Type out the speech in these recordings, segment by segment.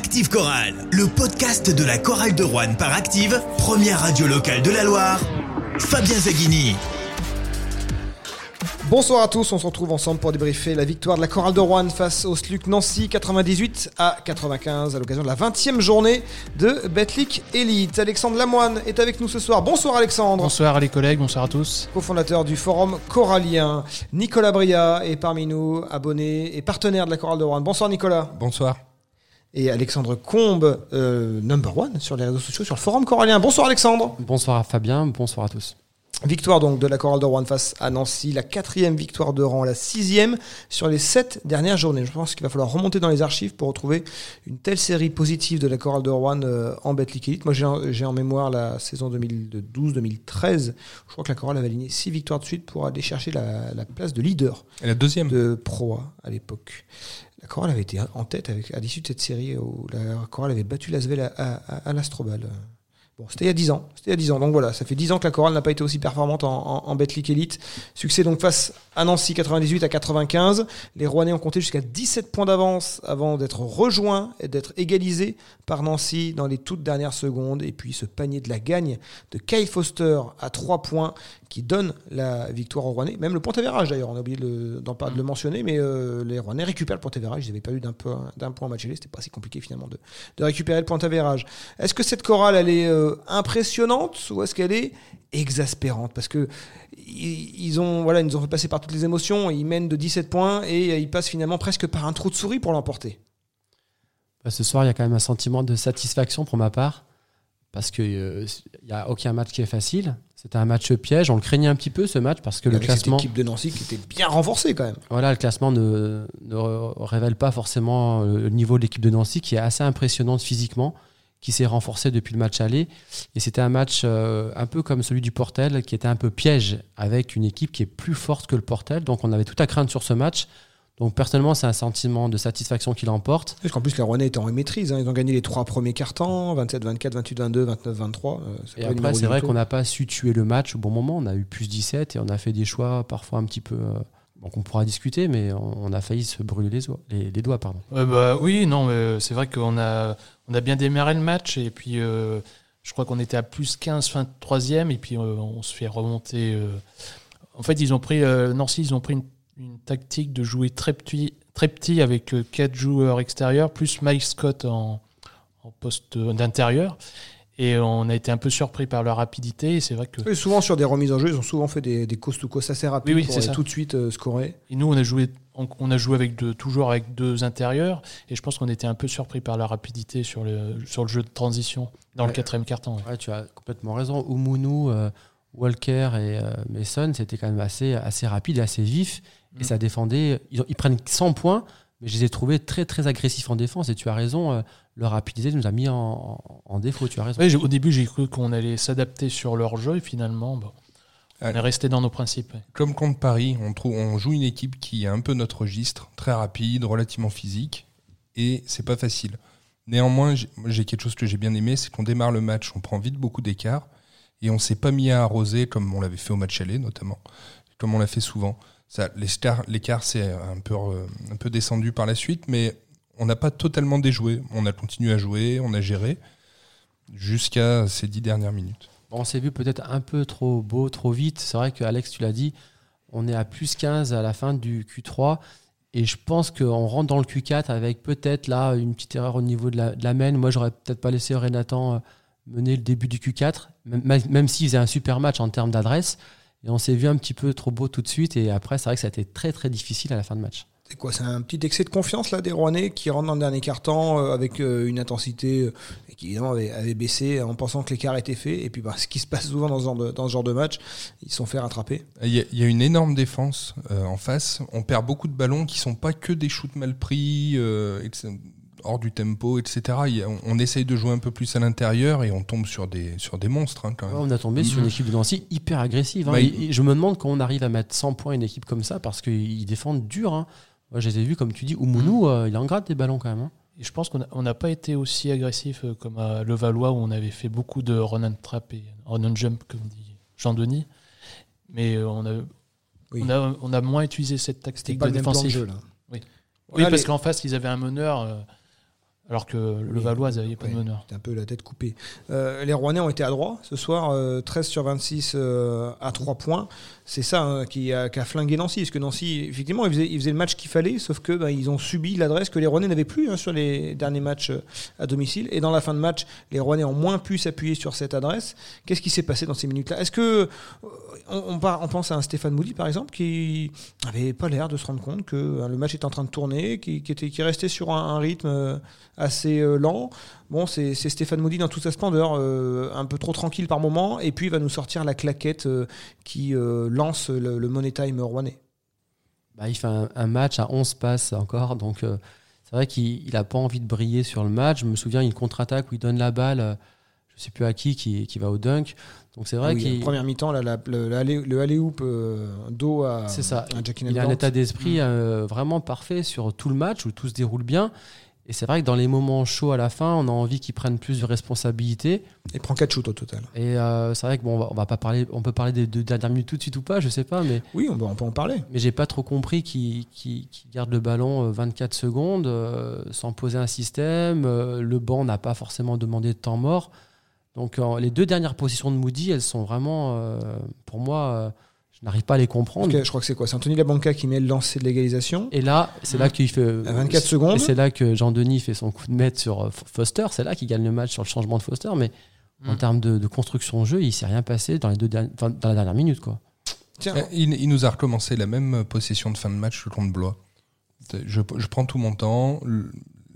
Active Chorale, le podcast de la chorale de Rouen par Active, première radio locale de la Loire. Fabien Zaghini. Bonsoir à tous, on se retrouve ensemble pour débriefer la victoire de la chorale de Rouen face au SLUC Nancy 98 à 95 à l'occasion de la 20e journée de Betlic Elite. Alexandre Lamoine est avec nous ce soir. Bonsoir Alexandre. Bonsoir les collègues, bonsoir à tous. Co-fondateur du forum choralien. Nicolas Bria est parmi nous, abonné et partenaire de la chorale de Rouen. Bonsoir Nicolas. Bonsoir. Et Alexandre Combe, euh, number one sur les réseaux sociaux, sur le forum choralien. Bonsoir Alexandre. Bonsoir à Fabien, bonsoir à tous. Victoire donc de la chorale de Rouen face à Nancy, la quatrième victoire de rang, la sixième sur les sept dernières journées. Je pense qu'il va falloir remonter dans les archives pour retrouver une telle série positive de la chorale de Rouen euh, en Betclic Elite. Moi j'ai en, mémoire la saison 2012-2013. Je crois que la chorale avait aligné six victoires de suite pour aller chercher la, place de leader. Et la deuxième De Pro à l'époque. La chorale avait été en tête avec, à l'issue de cette série où la chorale avait battu Lasvel à, à, à l'Astrobal c'était il y a 10 ans. C'était il y a 10 ans. Donc voilà, ça fait 10 ans que la chorale n'a pas été aussi performante en, en, Betclic Elite. Succès donc face à Nancy 98 à 95. Les Rouennais ont compté jusqu'à 17 points d'avance avant d'être rejoints et d'être égalisés par Nancy dans les toutes dernières secondes. Et puis ce panier de la gagne de Kyle Foster à 3 points qui donne la victoire aux Rouennais. Même le point d'average d'ailleurs, on a oublié de, de le mentionner, mais euh, les Rouennais récupèrent le point d'average. Ils avaient perdu d'un point, d'un point match C'était pas si compliqué finalement de, de récupérer le point d'average. Est-ce que cette chorale, elle est euh, impressionnante ou est-ce qu'elle est exaspérante? Parce que ils, ont, voilà, ils nous ont fait passer par toutes les émotions. Ils mènent de 17 points et ils passent finalement presque par un trou de souris pour l'emporter. Bah, ce soir, il y a quand même un sentiment de satisfaction pour ma part parce qu'il euh, n'y a aucun match qui est facile. C'était un match piège. On le craignait un petit peu ce match parce que le classement. Cette équipe de Nancy qui était bien renforcée quand même. Voilà, le classement ne, ne révèle pas forcément le niveau de l'équipe de Nancy qui est assez impressionnante physiquement, qui s'est renforcée depuis le match aller. Et c'était un match euh, un peu comme celui du Portel qui était un peu piège avec une équipe qui est plus forte que le Portel. Donc on avait tout à craindre sur ce match. Donc personnellement, c'est un sentiment de satisfaction qui l'emporte. Parce qu'en plus, les Rouennais étaient en maîtrise. Hein. Ils ont gagné les trois premiers cartons, 27-24, 28-22, 29-23. et après, c'est vrai qu'on n'a pas su tuer le match au bon moment. On a eu plus 17 et on a fait des choix parfois un petit peu... Euh, qu'on pourra discuter, mais on, a failli se brûler les, doigts. Pardon. bah, oui, non, c'est vrai qu'on a, on a bien démarré le match et puis euh, je crois qu'on était à plus 15 fin de troisième et puis euh, on se fait remonter. En fait, ils ont pris, Nancy, ils ont pris une tactique de jouer très petit, avec euh, quatre joueurs extérieurs, plus Mike Scott en, poste d'intérieur. Et on a été un peu surpris par leur rapidité. Et c'est vrai que. souvent sur des remises en jeu, ils ont souvent fait des, des to coast assez rapides oui, pour tout de suite euh, scorer. Et nous, on a joué, on, a joué avec toujours avec deux intérieurs. Et je pense qu'on était un peu surpris par la rapidité sur le, sur le jeu de transition dans le quatrième carton. Ouais. tu as complètement raison. Oumounou, euh, Walker et Mason, c'était quand même assez, assez rapide et assez vif. Et ça défendait. Ils, prennent 100 points, mais je les ai trouvés très très agressifs en défense. Et tu as raison, euh, leur rapidité nous a mis en, défaut. Tu as raison. au début, j'ai cru qu'on allait s'adapter sur leur jeu, et finalement, bon, on est resté dans nos principes. Comme contre Paris, on, trouve, on joue une équipe qui a un peu notre registre, très rapide, relativement physique, et c'est pas facile. Néanmoins, j'ai quelque chose que j'ai bien aimé, c'est qu'on démarre le match, on prend vite beaucoup d'écart, et on s'est pas mis à arroser comme on l'avait fait au match aller notamment, comme on l'a fait souvent l'écart s'est un peu, descendu par la suite, mais on n'a pas totalement déjoué. On a continué à jouer, on a géré jusqu'à ces dix dernières minutes. on s'est vu peut-être un peu trop beau, trop vite. C'est vrai que Alex, tu l'as dit, on est à plus 15 à la fin du Q3. Et je pense qu'on rentre dans le Q4 avec peut-être là une petite erreur au niveau de la, de la main. Moi, j'aurais peut-être pas laissé Renatan euh, mener le début du Q4, même, même s'il faisait un super match en termes d'adresse. Et on s'est vu un petit peu trop beau tout de suite. Et après, c'est vrai que ça a été très très difficile à la fin de match. C'est quoi C'est un petit excès de confiance là des Rouennais qui rentrent dans le dernier quart-temps euh, avec euh, une intensité euh, qui évidemment avait, baissé en pensant que l'écart était fait. Et puis bah, ce qui se passe souvent dans ce genre de, dans ce genre de match, ils sont fait rattraper. Il y, a, une énorme défense en face. On perd beaucoup de ballons qui sont pas que des shoots mal pris hors du tempo, etc. on, essaye de jouer un peu plus à l'intérieur et on tombe sur des, sur des monstres. Hein, quand même. on a tombé sur une équipe de Nancy hyper agressive. Hein. je me demande quand on arrive à mettre 100 points une équipe comme ça parce qu'ils défendent dur. Hein. Moi, je les ai vus, comme tu dis, Oumounou, mm. euh, il en gratte des ballons quand même. Hein. Et je pense qu'on n'a pas été aussi agressif euh, comme à Levallois où on avait fait beaucoup de run and trap et run and jump, comme dit Jean-Denis. Mais euh, on, a, on, a, on, a, moins utilisé cette tactique de défensive. Jeu, là. Oui, oui parce qu'en face, ils avaient un meneur Alors que le Oui. Valois n'avait pas de meneur. C'était un peu la tête coupée. Euh, les Rouennais ont été adroits ce soir, euh, 13 sur 26 euh, à 3 points. C'est ça hein, qui, a, qui a flingué Nancy. Parce que Nancy, effectivement, ils faisaient, ils faisaient le match qu'il fallait, sauf que bah, ils ont subi l'adresse que les Rouennais n'avaient plus hein, sur les derniers matchs euh, à domicile. Et dans la fin de match, les Rouennais ont moins pu s'appuyer sur cette adresse. Qu'est-ce qui s'est passé dans ces minutes-là? Est-ce que euh, on, on, pense à un Stéphane Moody, par exemple, qui avait pas l'air de se rendre compte que hein, le match était en train de tourner, qui, qui était, qui restait sur un, un rythme euh, assez euh, lent. Bon, c'est Stéphane Moody dans toute sa splendeur, euh, un peu trop tranquille par moment, et puis il va nous sortir la claquette euh, qui euh, lance le, le Money Time rouennais. Bah, il fait un, un match à 11 passes encore, donc c'est vrai qu'il n'a pas envie de briller sur le match. Je me souviens, une contre-attaque où il donne la balle, je sais plus à qui, qui, qui va au dunk. Donc c'est vrai oui, qu'il première mi-temps, le, le alley- le alley-oop dos à, C'est ça. à Jackie il a un état d'esprit euh, vraiment parfait sur tout le match où tout se déroule bien. Et c'est vrai que dans les moments chauds à la fin, on a envie qu'il prenne plus de responsabilités. Il prend 4 shoots au total. Et euh, c'est vrai que bon, on va, on va pas parler, on peut parler des deux dernières minutes tout de suite ou pas, je sais pas, mais Oui, on, peut- on peut en parler. mais j'ai pas trop compris qu'il qu'il- qu'il garde le ballon euh, 24 secondes euh, sans poser un système. Euh, le banc n'a pas forcément demandé de temps mort. Donc euh, les deux dernières positions de Moody, elles sont vraiment, euh, pour moi, euh, je n'arrive pas à les comprendre. Que je crois que c'est quoi? C'est Anthony Labanca qui met le lancer de l'égalisation. Et là, c'est là qu'il fait. À 24 secondes. Et c'est là que Jean-Denis fait son coup de maître sur euh, Foster. C'est là qu'il gagne le match sur le changement de Foster. Mais en Mm. termes de, de construction de jeu, il s'est rien passé dans, les deux dernières- enfin, dans la dernière minute. Quoi. Tiens, Eh, Il, il nous a recommencé la même possession de fin de match contre Blois. Je, je prends tout mon temps,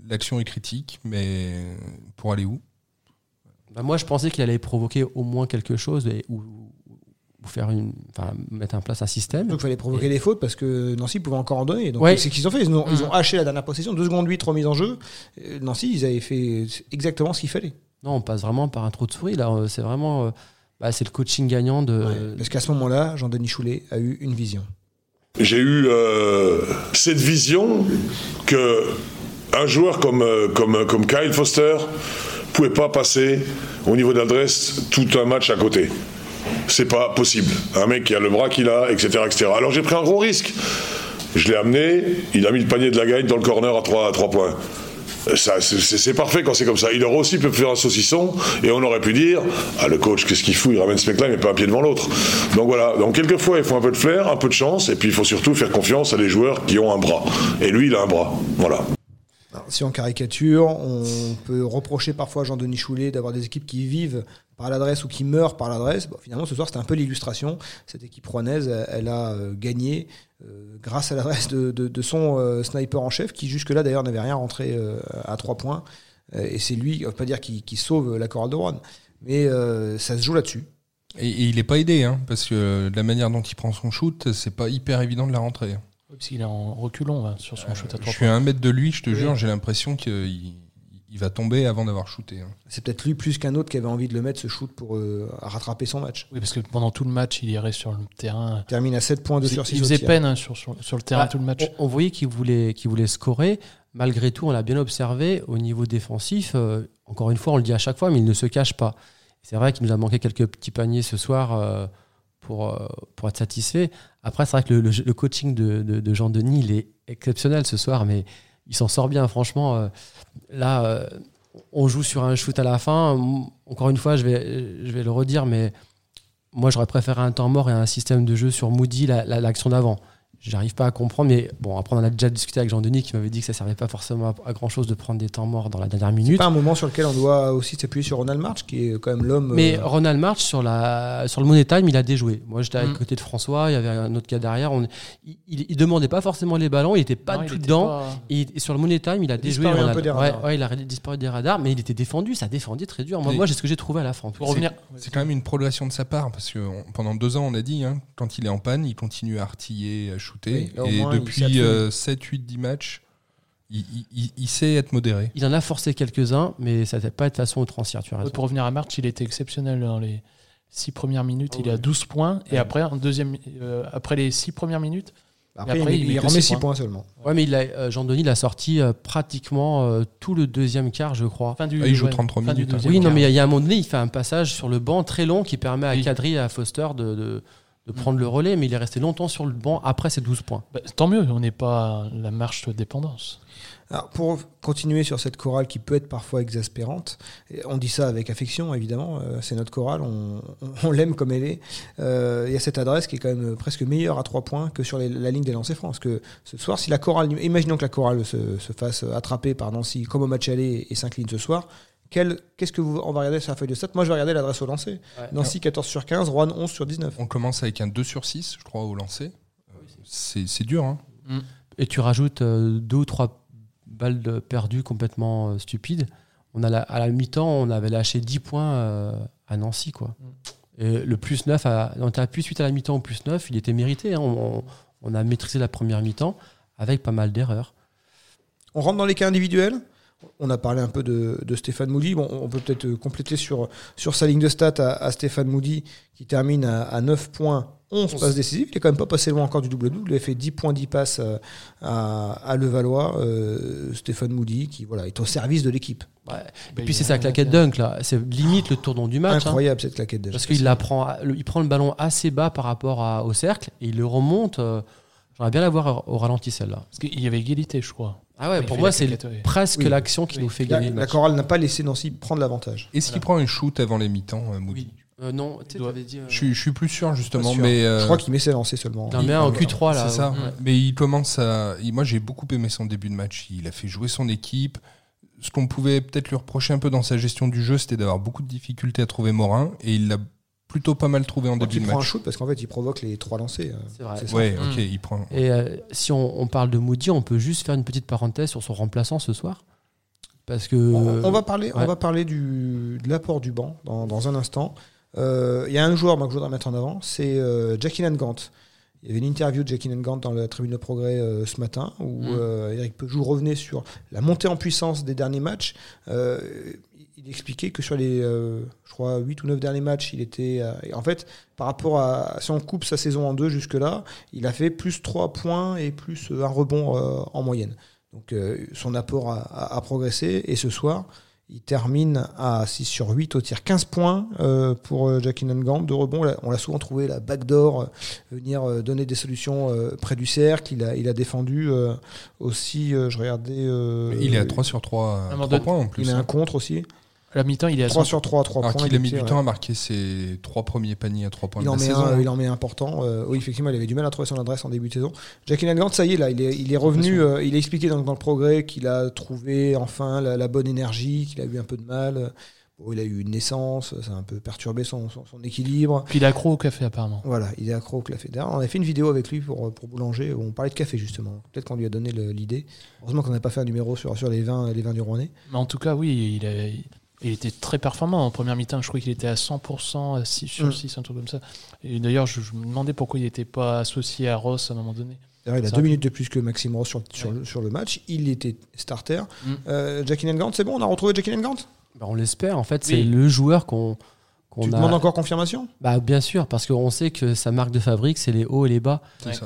l'action est critique, mais pour aller où? Bah, moi, je pensais qu'il allait provoquer au moins quelque chose et, ou, ou faire une, enfin, mettre en place un système. Donc il fallait provoquer des fautes parce que Nancy pouvait encore en donner. Donc Ouais. c'est ce qu'ils ont fait. Ils ont, ils ont Mhm. haché la dernière possession, 2 secondes 8 remise en jeu. Euh, Nancy, ils avaient fait exactement ce qu'il fallait. Non, on passe vraiment par un trou de souris. Là, Euh, c'est vraiment, euh, bah, c'est le coaching gagnant de. Ouais. Parce qu'à ce moment-là, Jean-Denis Choulet a eu une vision. J'ai eu euh, cette vision que un joueur comme, comme, comme Kyle Foster pouvait pas passer au niveau d'adresse tout un match à côté. C'est pas possible. Un mec qui a le bras qu'il a, etc., etc. Alors j'ai pris un gros risque. Je l'ai amené, il a mis le panier de la gagne dans le corner à 3, à trois points. Ça, c'est- parfait quand c'est comme ça. Il aurait aussi pu faire un saucisson et on aurait pu dire Ah, le coach, qu'est-ce qu'il fout? Il ramène ce mec-là, met pas un pied devant l'autre. Donc voilà. Donc quelquefois, il faut un peu de flair, un peu de chance et puis il faut surtout faire confiance à des joueurs qui ont un bras. Et lui, il a un bras. Voilà. Si on caricature, on peut reprocher parfois à Jean-Denis Choulet d'avoir des équipes qui vivent par l'adresse ou qui meurent par l'adresse. Bon, finalement, ce soir, c'était un peu l'illustration. Cette équipe rouennaise, elle, elle a euh, gagné euh, grâce à l'adresse de, de- de son euh, sniper en chef, qui jusque-là, d'ailleurs, n'avait rien rentré euh, à trois points. Et c'est lui, on ne veut pas dire qu'il qu'il sauve la chorale de Rouen, mais euh, ça se joue là-dessus. Et, et il est pas aidé, hein, parce que de la manière dont il prend son shoot, c'est pas hyper évident de la rentrer. hein. Parce qu'il est en reculon là, sur son shoot à Je 3 suis à un mètre de lui, je te Oui. jure, j'ai l'impression qu'il il va tomber avant d'avoir shooté. hein. C'est peut-être lui plus qu'un autre qui avait envie de le mettre, ce shoot, pour euh, rattraper son match. Oui, parce que pendant tout le match, il irait sur le terrain. Il termine à 7 points de sur 6 il faisait peine hein, sur, sur, sur le terrain Bah, tout le match. On, on voyait qu'il voulait, qu'il voulait scorer. Malgré tout, on l'a bien observé au niveau défensif. euh, encore une fois, on le dit à chaque fois, mais il ne se cache pas. C'est vrai qu'il nous a manqué quelques petits paniers ce soir euh, pour, euh, pour être satisfait. Après, c'est vrai que le, le- le coaching de, de- de Jean-Denis, il est exceptionnel ce soir, mais il s'en sort bien. Franchement, euh, là, euh, on joue sur un shoot à la fin. Encore une fois, je vais, le redire, mais moi, j'aurais préféré un temps mort et un système de jeu sur Moody, la- la- l'action d'avant. J'arrive pas à comprendre, mais bon, après, on en a déjà discuté avec Jean-Denis qui m'avait dit que ça servait pas forcément à, grand chose de prendre des temps morts dans la dernière C'est minute. pas un moment sur lequel on doit aussi s'appuyer sur Ronald March, qui est quand même l'homme. Mais euh, Ronald March, sur, la, sur le Money Time, il a déjoué. Moi, j'étais à Mm. côté de François, il y avait un autre gars derrière. On, il, il, il demandait pas forcément les ballons, il était pas Non, il tout était dedans. pas- Et, et sur le Money Time, il a déjoué. disparu un peu des radars. ouais, il a disparu des radars, mais il était défendu, ça défendait très dur. Moi, Mais- moi j'ai ce que j'ai trouvé à la fin. Pour revenir, C'est quand même une progression de sa part, parce que on- pendant deux ans, on a dit, hein, quand il est en panne, il continue à artiller, à shooter. Oui, et moins, depuis attelé. euh, 7, 8, 10 matchs, il, il- il- il sait être modéré. Il en a forcé quelques-uns, mais ça n'était pas de façon outrancière, tu as raison. pour revenir à March, il était exceptionnel dans les six premières minutes. Oh il est à oui. 12 points. Et Ouais. après, en deuxième, euh, après les six premières minutes, Après, après, il, il il remet six 6 points. points seulement. Ouais, mais il a, euh, Jean-Denis l'a sorti euh, pratiquement euh, tout le deuxième quart, je crois. fin du, Ah, il joue ouais, 33 fin du minutes, hein. Oui, non, mais il y a- il y, a un moment donné, il fait un passage sur le banc très long qui permet à Oui. Kadri et à Foster de, de, de prendre le relais, mais il est resté longtemps sur le banc après ses 12 points. Bah, tant mieux, on n'est pas à la marche de dépendance. Alors, pour continuer sur cette chorale qui peut être parfois exaspérante, on dit ça avec affection évidemment, euh, c'est notre chorale, on, on- on l'aime comme elle est. Euh, Il y a cette adresse qui est quand même presque meilleure à 3 points que sur les- la ligne des lancers francs. Parce que ce soir, si la chorale, imaginons que la chorale se, se fasse attraper par Nancy comme au match aller et s'incline ce soir. Qu'est-ce que vous, on va regarder sur la feuille de stats Moi, je vais regarder l'adresse au lancer. Ouais. Nancy 14 sur 15, Rouen 11 sur 19. On commence avec un 2 sur 6, je crois, au lancer. C'est dur, hein Et tu rajoutes euh, deux ou trois balles de- perdues complètement euh, stupides. On a la- à la mi-temps, on avait lâché 10 points euh, à Nancy. Quoi. Et le plus 9, à, on était à plus 8 à la mi-temps au plus 9, il était mérité. hein. On, on a maîtrisé la première mi-temps avec pas mal d'erreurs. On rentre dans les cas individuels. On a parlé un peu de, de Stéphane Moody. Bon, on peut peut-être compléter sur, sur sa ligne de stats à, à Stéphane Moody, qui termine à, à 9 points, 11 passes décisives. Il est quand même pas passé loin encore du double-double. Il a fait 10 points, 10 passes euh, à, à Levallois. Euh, Stéphane Moody, qui voilà, est au service de l'équipe. Et puis c'est sa claquette dunk, là. C'est limite le tournant du match. hein. Incroyable cette claquette déjà. Parce qu'il la prend, il prend le ballon assez bas par rapport à- au cercle et il le remonte. euh, J'aimerais bien la voir au ralenti celle-là. Parce qu'il y avait égalité, je crois. Ah ouais, pour moi la c'est presque Oui. l'action qui Oui. nous fait La, gagner le la chorale n'a pas laissé Nancy prendre l'avantage. Est-ce qu'il prend un shoot avant les mi-temps, euh, Moody Euh, non, tu doit- dit. euh, je, suis- je suis plus sûr, justement, sûr. mais... euh, Je crois qu'il met ses lancers seulement. Il met un en Q3 là. C'est ça. ouais. Mais il commence à. Moi, j'ai beaucoup aimé son début de match. Il a fait jouer son équipe. Ce qu'on pouvait peut-être lui reprocher un peu dans sa gestion du jeu, c'était d'avoir beaucoup de difficultés à trouver Morin. Et il l'a plutôt pas mal trouvé en début il de prend un match. shoot parce qu'en fait il provoque les trois lancers. euh. C'est vrai. Ça. Ouais, Mm. ok, il prend. Et euh, si on, on parle de Moody, on peut juste faire une petite parenthèse sur son remplaçant ce soir. Parce que. On, on va parler, on va parler du, de l'apport du banc dans, dans un instant. Euh, Il y a un joueur moi, que je voudrais mettre en avant, c'est euh, Jackie Gant. Il y avait une interview de Jackie Gant dans la tribune de progrès euh, ce matin où Mm. euh, Eric Peugeot revenait sur la montée en puissance des derniers matchs. Il expliquait que sur les, euh, je crois, 8 ou 9 derniers matchs, il était. euh, en fait, par rapport à. Si on coupe sa saison en deux jusque-là, il a fait plus 3 points et plus euh, un rebond euh, en moyenne. Donc euh, son apport a, a- a progressé. Et ce soir, il termine à 6 sur 8 au tir. 15 points euh, pour Jackie Nangant. De rebond, on l'a- souvent trouvé la backdoor, venir euh, donner des solutions euh, près du cercle. Il a, il a défendu euh, aussi, euh, je regardais. euh, Il est à 3 sur 3, un à moment 3 donné, points en Il plus. met hein. un contre aussi. À la mi-temps, il est à 3 100 sur 3 à 3 Alors points. qu'il a mis du ouais. temps à marquer ses trois premiers paniers à 3 points Il de en, la met saison. un, hein. il en met important. Euh, oui, effectivement, il avait du mal à trouver son adresse en début de saison. Jackie Nangant, ça y est, là, il est, il est revenu. euh, il a expliqué dans, dans le progrès qu'il a trouvé enfin la, la bonne énergie, qu'il a eu un peu de mal. Bon, il a eu une naissance, ça a un peu perturbé son, son, son équilibre. Puis il est accro au café, apparemment. Voilà, il est accro au café. D'ailleurs, on a fait une vidéo avec lui pour, pour Boulanger où on parlait de café justement. Peut-être qu'on lui a donné l'idée. Heureusement qu'on n'a pas fait un numéro sur, sur les, vins, les vins du Rouennais. Mais en tout cas, oui, il, a- il était très performant en première mi-temps. Je crois qu'il était à 100%, à 6 sur Mm. 6, un truc comme ça. Et d'ailleurs, je, je me demandais pourquoi il n'était pas associé à Ross à un moment donné. D'ailleurs, il a deux minutes de plus que Maxime Ross sur, sur, le, sur le match. Il était starter. Mm. Euh, Jackie Nangant, c'est bon, on a retrouvé Jackie Nangant Bah, on l'espère. En fait, Oui. c'est le joueur qu'on. Tu a... demandes encore confirmation? Bah, bien sûr, parce qu'on sait que sa marque de fabrique, c'est les hauts et les bas.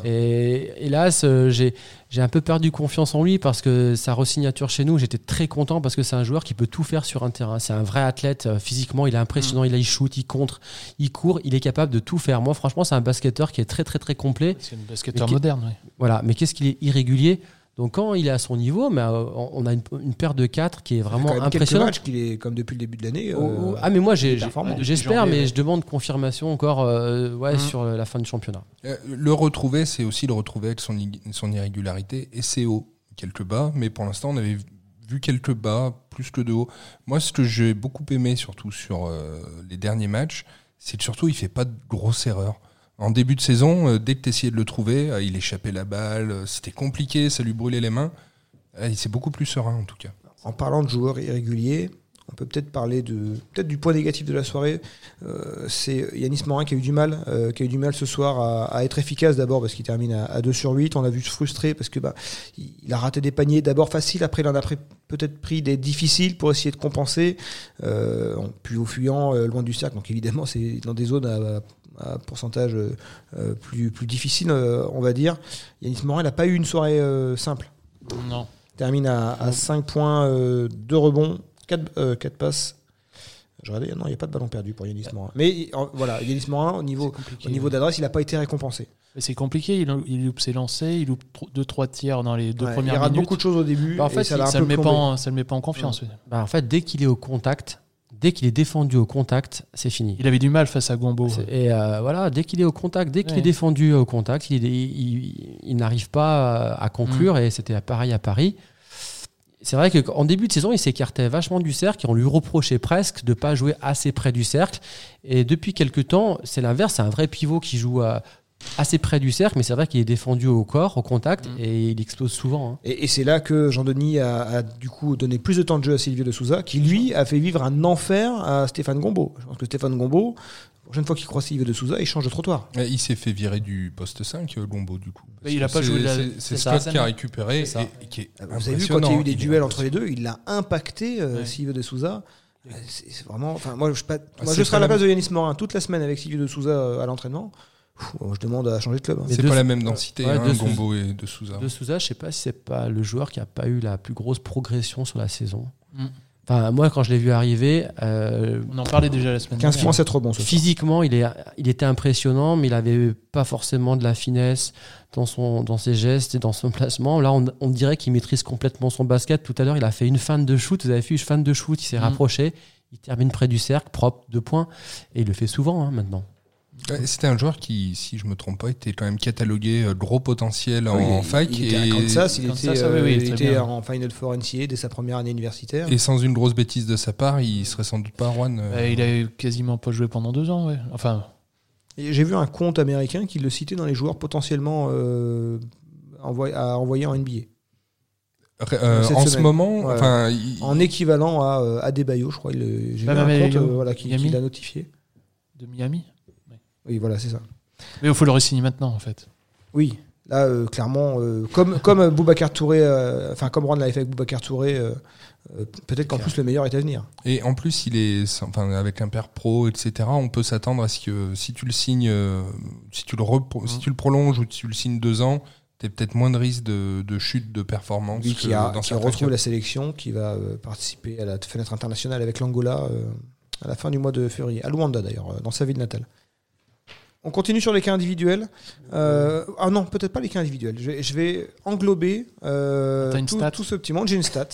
Et hélas, euh, j'ai un peu perdu confiance en lui parce que sa resignature chez nous, j'étais très content parce que c'est un joueur qui peut tout faire sur un terrain. C'est un vrai athlète euh, physiquement, il est impressionnant, il, a, il shoot, il contre, il court, il est capable de tout faire. Moi, franchement, c'est un basketteur qui est très très très complet. C'est une basketteur moderne. ouais. Voilà, mais qu'est-ce qu'il est irrégulier? Donc quand il est à son niveau, mais euh, on a une, une paire de 4 qui est vraiment quand même quelques impressionnante. matchs qu'il est comme depuis le début de l'année. Oh, euh, oh, ah mais moi performant. j'espère mais ouais. je demande confirmation encore euh, ouais, Mhm. sur la fin du championnat. Euh, Le retrouver, c'est aussi le retrouver avec son, irrégularité et ses hauts, quelques bas, mais pour l'instant, on avait vu quelques bas plus que de hauts. Moi, ce que j'ai beaucoup aimé, surtout sur euh, les derniers matchs, c'est que surtout, il fait pas de grosses erreurs. En début de saison, euh, dès que tu essayais de le trouver, euh, il échappait la balle, euh, c'était compliqué, ça lui brûlait les mains. Il c'est beaucoup plus serein, en tout cas. En parlant de joueurs irréguliers, on peut peut-être parler de peut-être du point négatif de la soirée. C'est Yanis Morin qui a eu du mal, qui a eu du mal ce soir à, être efficace d'abord parce qu'il termine à, à 2 sur 8. On l'a vu se frustrer parce que bah, il, a raté des paniers d'abord faciles, après il en a peut-être pris des difficiles pour essayer de compenser. En- puis au fuyant loin du cercle, donc évidemment c'est dans des zones à, à pourcentage euh, euh, plus, plus difficile, euh, on va dire. Yanis Morin n'a pas eu une soirée euh, simple Non. termine à, à 5 points, euh, 2 rebonds, 4, passes, Je regardais, non, il n'y a pas de ballon perdu pour Yanis Morin. Mais euh, voilà, Yanis Morin, au niveau, au niveau d'adresse, il n'a pas été récompensé. C'est compliqué, il, il loupe ses lancers, il loupe 2-3 tiers dans les deux Ouais, il premières rate minutes. beaucoup de choses au début. Bah, en fait, ça le met pas en, ça le met pas en confiance. Bah, en fait, dès qu'il est au contact, dès qu'il est défendu au contact, c'est fini. Il avait du mal face à Gombo. Et euh, voilà, dès qu'il est au contact, dès qu'il Ouais. est défendu au contact, il, il- il n'arrive pas à conclure Mm. et c'était pareil à Paris. C'est vrai qu'en début de saison, il s'écartait vachement du cercle et on lui reprochait presque de pas jouer assez près du cercle. Et depuis quelques temps, c'est l'inverse, c'est un vrai pivot qui joue à- assez près du cercle, mais c'est vrai qu'il est défendu au corps, au contact, Mm. et il explose souvent. hein. Et, et c'est là que Jean-Denis a, a, du coup donné plus de temps de jeu à Silvio de Souza, qui lui a fait vivre un enfer à Stéphane Gombeau. Je pense que Stéphane Gombeau, la prochaine fois qu'il croise Silvio de Souza, il change de trottoir. Et Il s'est fait virer du poste 5, euh, Gombo, du coup. Mais il a pas joué c'est- la-. Scott qui a récupéré. C'est ça. et- et qui est Vous avez vu quand il y a eu des duels entre les deux, il l'a impacté, euh, Ouais. Silvio de Souza. C'est vraiment. Enfin, moi, je, pas- moi, c'est je serai à la- place de Yanis Morin toute la semaine avec Silvio de Souza euh, à l'entraînement. Je demande à changer de club. hein. C'est pas la même densité, Ouais, hein, de Souza- Gombo et de Souza. De Souza, je sais pas si c'est pas le joueur qui a pas eu la plus grosse progression sur la saison. Mm. Enfin, moi, quand je l'ai vu arriver, euh, On en parlait déjà la semaine 15 dernière. points, 7 rebonds. ce physiquement, il, est, il était impressionnant, mais il avait pas forcément de la finesse dans, son, dans ses gestes et dans son placement. Là, on, on dirait qu'il maîtrise complètement son basket. Tout à l'heure, il a fait une fin de shoot. Vous avez vu une fin de shoot, il s'est Mm. rapproché. Il termine près du cercle, propre, deux points. Et il le fait souvent hein, maintenant. Ouais, C'était un joueur qui, si je me trompe pas, était quand même catalogué euh, gros potentiel Oui, en il- fac. Il était à et, Kansas, il Kansas, était, oui, euh, oui, il très était bien. en Final Four NCAA dès sa première année universitaire. et sans une grosse bêtise de sa part, il serait sans doute pas Juan. euh, Euh, il a quasiment pas joué pendant deux ans. Ouais. Enfin, J'ai vu un compte américain qui le citait dans les joueurs potentiellement euh, envoy- à envoyer en NBA. euh, en ce moment, Ouais. enfin, il- En équivalent à euh, Adebayo, je crois. il- J'ai vu Bam un compte euh, voilà, qui l'a notifié. de Miami. Oui, voilà, c'est ça. Mais il faut le re-signer maintenant, en fait. Oui, là, euh, clairement, euh, comme, comme Boubacar Touré, euh, enfin, comme Ron l'a fait avec Boubacar Touré, peut-être qu'en plus le meilleur est à venir. Et en plus, il est, enfin, avec un père pro, etc. On peut s'attendre à ce que si tu le signes, si tu le, repro- si tu le prolonges ou si tu le signes deux ans, t'as peut-être moins de risque de, de chute de performance. Que qui, a, dans qui retrouve la sélection, qui va participer à la fenêtre internationale avec l'Angola euh, à la fin du mois de février, à Luanda d'ailleurs, dans sa ville natale. On continue sur les cas individuels. Euh, ah non, peut-être pas les cas individuels. Je vais, je vais englober euh, une tout, ce petit monde. J'ai une stat.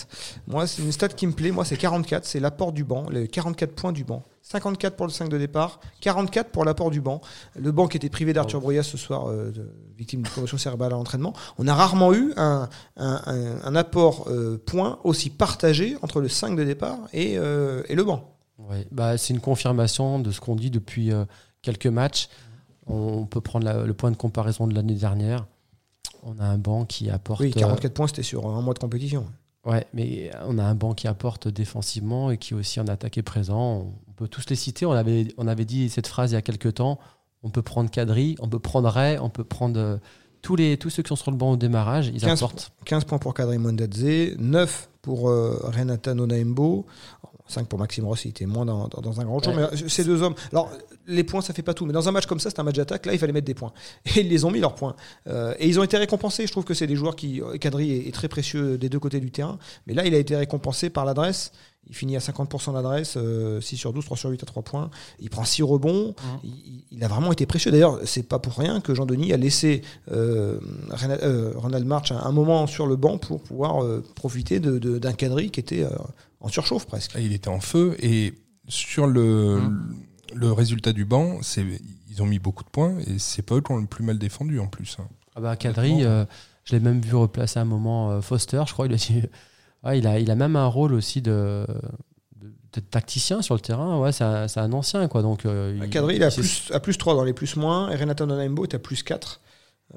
Moi, c'est une stat qui me plaît. Moi, c'est 44. C'est l'apport du banc, les 44 points du banc. 54 pour le 5 de départ, 44 pour l'apport du banc. Le banc qui était privé d'Arthur Brouillas ce soir, euh, de- victime de commotion cérébrale à l'entraînement. On a rarement eu un, un, un- un apport euh, point aussi partagé entre le 5 de départ et, et le banc. Ouais, bah, c'est une confirmation de ce qu'on dit depuis quelques matchs. On peut prendre la- le point de comparaison de l'année dernière. On a un banc qui apporte. Oui, euh, 44 points, c'était sur un mois de compétition. Ouais, mais on a un banc qui apporte défensivement et qui aussi en attaque est présent. On peut tous les citer. On avait, on avait dit cette phrase il y a quelques temps. On peut prendre Kadri, on peut prendre Ray, on peut prendre euh, tous, les, tous ceux qui sont sur le banc au démarrage. Ils 15 apportent. 15 points pour Kadri Mondadze, 9 pour euh, Renata Nonaembo, 5 pour Maxime Rossi, il était moins dans, dans- dans un grand jour. Ouais. Mais euh, ces deux hommes, alors les points ça fait pas tout, mais dans un match comme ça, c'est un match d'attaque, là il fallait mettre des points. Et ils les ont mis leurs points. Euh, et ils ont été récompensés. Je trouve que c'est des joueurs qui. euh, Kadri est, est très précieux des deux côtés du terrain, mais là il a été récompensé par l'adresse. Il finit à 50% d'adresse, euh, 6 sur 12, 3 sur 8 à 3 points. Il prend 6 rebonds. Il, il- il a vraiment été précieux. D'ailleurs, c'est pas pour rien que Jean-Denis a laissé euh, euh, Ronald March un, un moment sur le banc pour pouvoir euh, profiter de- de- d'un quadrille qui était euh, en surchauffe presque. Il était en feu et sur le, le résultat du banc, c'est ils ont mis beaucoup de points et c'est pas eux qui ont le plus mal défendu en plus. hein. Ah bah, Kadri, euh, je l'ai même vu replacer un moment euh, Foster, je crois. Il a, dit- Ouais, il, a, il a même un rôle aussi de, de- de tacticien sur le terrain. Ouais, c'est un, c'est un ancien, quoi. Donc, euh, il- Quadrille a il s'est- plus, à plus 3 dans les plus moins et Renata Nonaembo est à plus 4.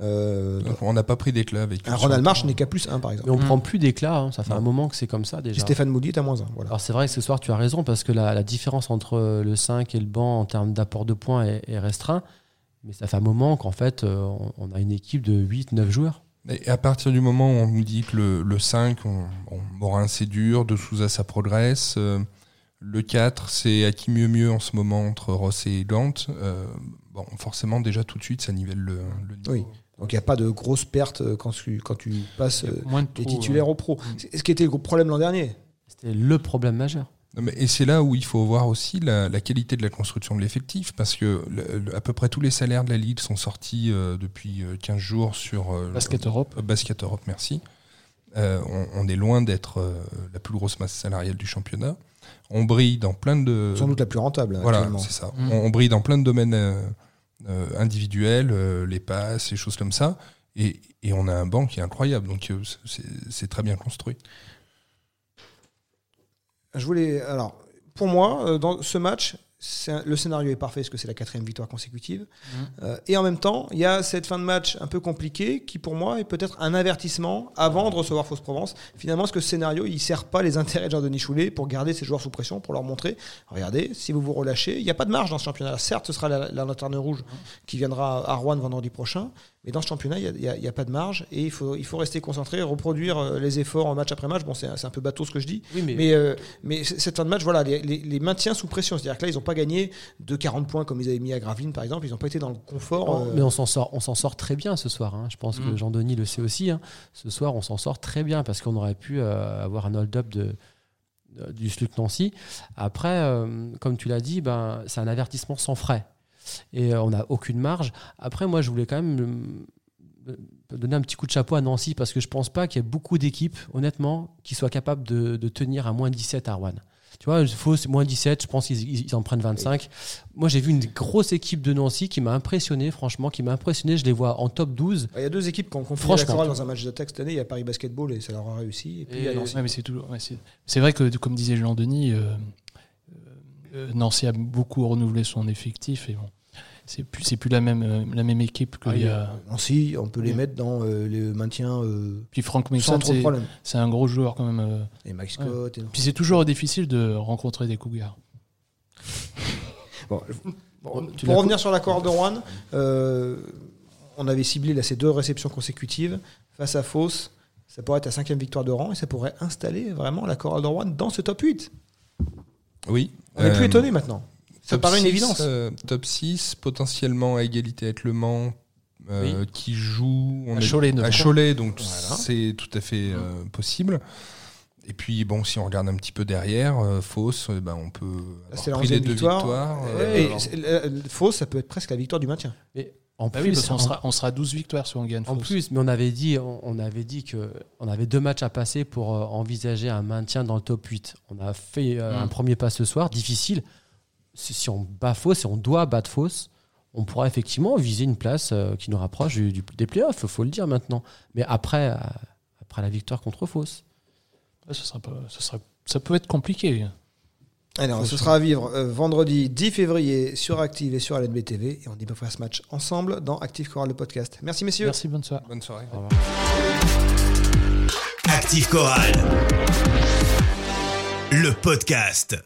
Euh, Donc, on n'a pas pris d'éclat avec un. Ronald March n'est qu'à plus 1 par exemple. Mais on Mm. prend plus d'éclat. hein. Ça fait Non. un moment que c'est comme ça Et déjà. Stéphane Moody est à moins 1. Voilà. Alors c'est vrai que ce soir tu as raison parce que la, la différence entre le 5 et le banc en termes d'apport de points est, est restreint. Mais ça fait un moment qu'en fait euh, on, on a une équipe de 8-9 joueurs. Et à partir du moment où on nous dit que le, le 5, on, bon, Morin c'est dur, de Souza ça progresse, euh, le 4 c'est à qui mieux mieux en ce moment entre Ross et Gant, euh, bon, forcément déjà tout de suite ça nivelle le, le niveau. Oui. Donc il n'y a pas de grosses pertes euh, quand tu, quand tu passes Moins de des trous, titulaires au pro. Ce qui était le gros problème l'an dernier. C'était le problème majeur. Et c'est là où il faut voir aussi la, la qualité de la construction de l'effectif, parce que le- le- à peu près tous les salaires de la Ligue sont sortis euh, depuis euh, 15 jours sur euh, Basket Europe. euh, Basket Europe, merci. Euh, on, on est loin d'être euh, la plus grosse masse salariale du championnat. On brille dans plein de... Sans doute la plus rentable. hein, Voilà, c'est ça. Mm. On, on brille dans plein de domaines euh, euh, individuels, euh, les passes, les choses comme ça. Et, et on a un banc qui est incroyable. Donc euh, c'est très bien construit. Je voulais. Alors, pour moi, euh, dans ce match, un- le scénario est parfait parce que c'est la quatrième victoire consécutive. Euh, et en même temps, il y a cette fin de match un peu compliquée qui, pour moi, est peut-être un avertissement avant de recevoir Fausse Provence. Finalement, est-ce que ce scénario, il sert pas les intérêts de Jean-Denis Choulet pour garder ses joueurs sous pression, pour leur montrer regardez, si vous vous relâchez, il n'y a pas de marge dans ce championnat. Certes, ce sera la, la lanterne rouge qui viendra à Rouen vendredi prochain. Mais dans ce championnat, il n'y a, il y a pas de marge et il faut, il faut rester concentré, reproduire euh, les efforts en match après match. Bon, c'est un- peu bateau ce que je dis, Oui, mais, mais, euh, mais cette fin de match, voilà, les, les- les maintiens sous pression. C'est-à-dire que là, ils n'ont pas gagné de 40 points comme ils avaient mis à Gravelines, par exemple. Ils n'ont pas été dans le confort. Euh, mais on s'en sort, on s'en sort très bien ce soir. hein. Je pense que Mm. Jean-Denis le sait aussi. hein. Ce soir, on s'en sort très bien parce qu'on aurait pu euh, avoir un hold-up de, de- du SLUC Nancy. Après, euh, comme tu l'as dit, ben, c'est un avertissement sans frais. Et euh, on n'a aucune marge. Après, moi, je voulais quand même euh, donner un petit coup de chapeau à Nancy parce que je pense pas qu'il y ait beaucoup d'équipes, honnêtement, qui soient capables de, de tenir à moins 17 à Rouen. Tu vois, il faut moins 17, je pense qu'ils ils en prennent 25. Moi, j'ai vu une grosse équipe de Nancy qui m'a impressionné, franchement, qui m'a impressionné. Je les vois en top 12. Il y a deux équipes qui ont confié la Franchement. chorale dans un match d'attaque cette année. Il y a Paris Basketball et ça leur a réussi. Et puis il y a Nancy. Ouais, mais c'est toujours. ouais, c'est c'est vrai que, comme disait Jean-Denis, euh, euh, Nancy a beaucoup renouvelé son effectif et bon, c'est plus, c'est plus la même, euh, la même équipe qu'il Ah, y il y a. Nancy, on peut les Oui. mettre dans euh, le maintien euh, Puis Frank sans Mason, c'est un gros joueur quand même. euh. Et Mike Scott. et- Puis c'est toujours difficile de rencontrer des Cougars. Bon, bon, Tu pour revenir sur la chorale de Rouen, euh, on avait ciblé là, ces deux réceptions consécutives face à Fausse. Ça pourrait être la cinquième victoire de rang et ça pourrait installer vraiment la chorale de Rouen dans ce top 8. Oui. On n'est plus étonné maintenant. Ça top paraît une 6, évidence. euh, top 6, potentiellement à égalité avec Le Mans, euh, qui joue on À est- Cholet, à notamment. Cholet, donc Voilà. c'est tout à fait euh, possible. Et puis, bon, si on regarde un petit peu derrière, euh, Fausse, euh, ben, on peut avoir c'est la pris les 11e deux victoire. victoires. euh, et Fausse, ça peut être presque la victoire du maintien. En Bah plus, oui, parce qu'on en- sera, on sera à 12 victoires sur Anguin. En plus, mais on avait dit, on, on avait dit que on avait deux matchs à passer pour envisager un maintien dans le top 8. On a fait euh, Mm. un premier pas ce soir, difficile. Si, si on bat fausse, si on doit battre fausse, on pourra effectivement viser une place euh, qui nous rapproche du- du- des playoffs, il faut le dire maintenant. Mais après, euh, après la victoire contre fausse. ça, sera pas, ça, sera, ça peut être compliqué. Alors, ce sera à vivre euh, vendredi 10 février sur Active et sur LNB TV. Et on débriefera ce match ensemble dans Active Chorale le podcast. Merci messieurs. Merci, bonne soirée. Bonne soirée. Au revoir. Active Chorale. Le podcast.